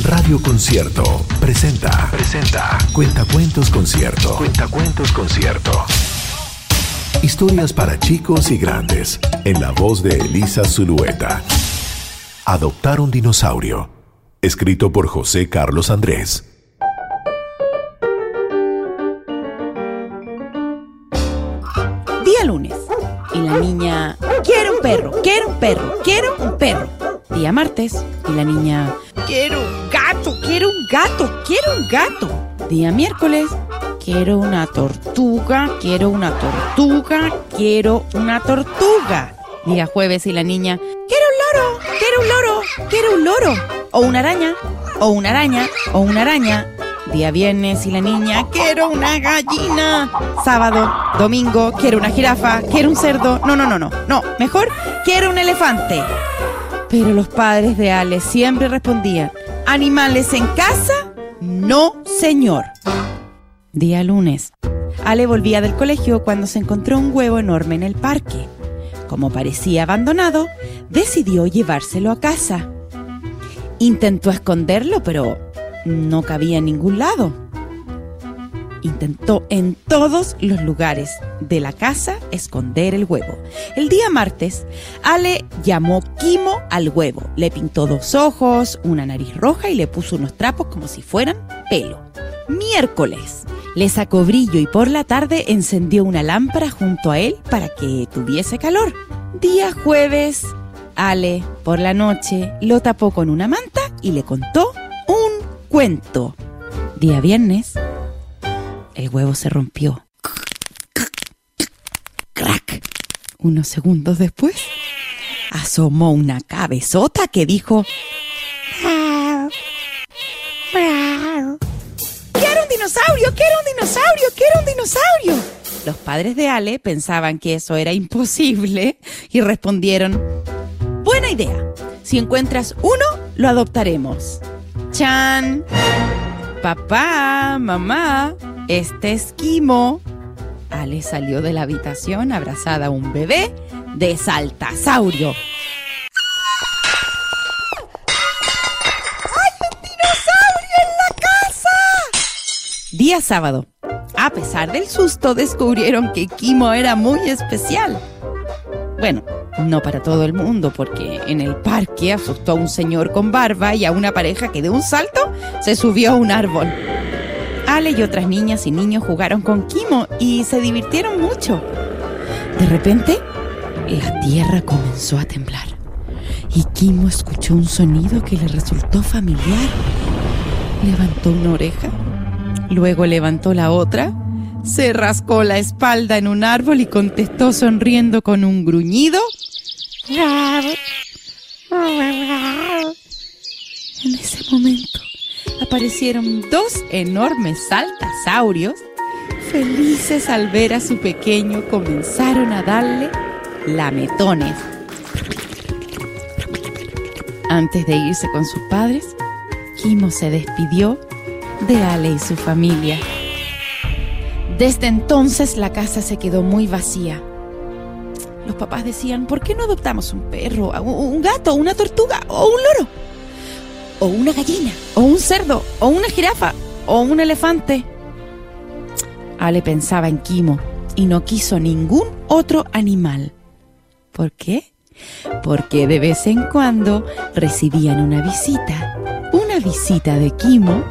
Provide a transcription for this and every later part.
Radio Concierto presenta. Presenta. Cuentacuentos Concierto. Cuentacuentos Concierto. Historias para chicos y grandes. En la voz de Elisa Zulueta. Adoptar un dinosaurio. Escrito por José Carlos Andrés. Día lunes. Y la niña, quiero un perro, quiero un perro, quiero un perro. Día martes. Y la niña, quiero un gato, quiero un gato, quiero un gato. Día miércoles. Quiero una tortuga, quiero una tortuga, quiero una tortuga. Día jueves y la niña, quiero un loro, quiero un loro, quiero un loro. O una araña, o una araña, o una araña. Día viernes y la niña, quiero una gallina. Sábado, domingo, quiero una jirafa, quiero un cerdo. No, no, no, no, no. Mejor, quiero un elefante. Pero los padres de Ale siempre respondían, ¿animales en casa? No, señor. Día lunes. Ale volvía del colegio cuando se encontró un huevo enorme en el parque. Como parecía abandonado, decidió llevárselo a casa. Intentó esconderlo, pero no cabía en ningún lado. Intentó en todos los lugares de la casa esconder el huevo. El día martes, Ale llamó Kimo al huevo. Le pintó dos ojos, una nariz roja y le puso unos trapos como si fueran pelo. Miércoles. Le sacó brillo y por la tarde encendió una lámpara junto a él para que tuviese calor. Día jueves, Ale, por la noche, lo tapó con una manta y le contó un cuento. Día viernes, el huevo se rompió. Crack. Unos segundos después, asomó una cabezota que dijo... ¡Quiero un dinosaurio! ¡Quiero un dinosaurio! ¡Quiero un dinosaurio! Los padres de Ale pensaban que eso era imposible y respondieron, buena idea, si encuentras uno, lo adoptaremos. Chan, papá, mamá, este es Kimo. Ale salió de la habitación abrazada a un bebé de saltasaurio. Día sábado. A pesar del susto, descubrieron que Kimo era muy especial. Bueno, no para todo el mundo, porque en el parque asustó a un señor con barba y a una pareja que de un salto se subió a un árbol. Ale y otras niñas y niños jugaron con Kimo y se divirtieron mucho. De repente, la tierra comenzó a temblar y Kimo escuchó un sonido que le resultó familiar. Levantó una oreja Luego levantó la otra, se rascó la espalda en un árbol y contestó sonriendo con un gruñido. En ese momento aparecieron dos enormes saltasaurios. Felices al ver a su pequeño, comenzaron a darle lametones. Antes de irse con sus padres, Kimo se despidió de Ale y su familia. Desde entonces la casa se quedó muy vacía. Los papás decían, ¿por qué no adoptamos un perro, un gato, una tortuga o un loro? O una gallina, o un cerdo, o una jirafa, o un elefante. Ale pensaba en Kimo y no quiso ningún otro animal. ¿Por qué? Porque de vez en cuando recibían una visita. Una visita de Kimo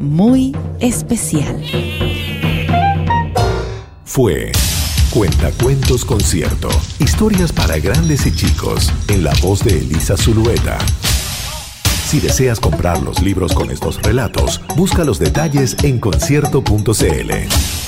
muy especial. Fue Cuentacuentos Concierto. Historias para grandes y chicos en la voz de Elisa Zulueta. Si deseas comprar los libros con estos relatos, busca los detalles en concierto.cl.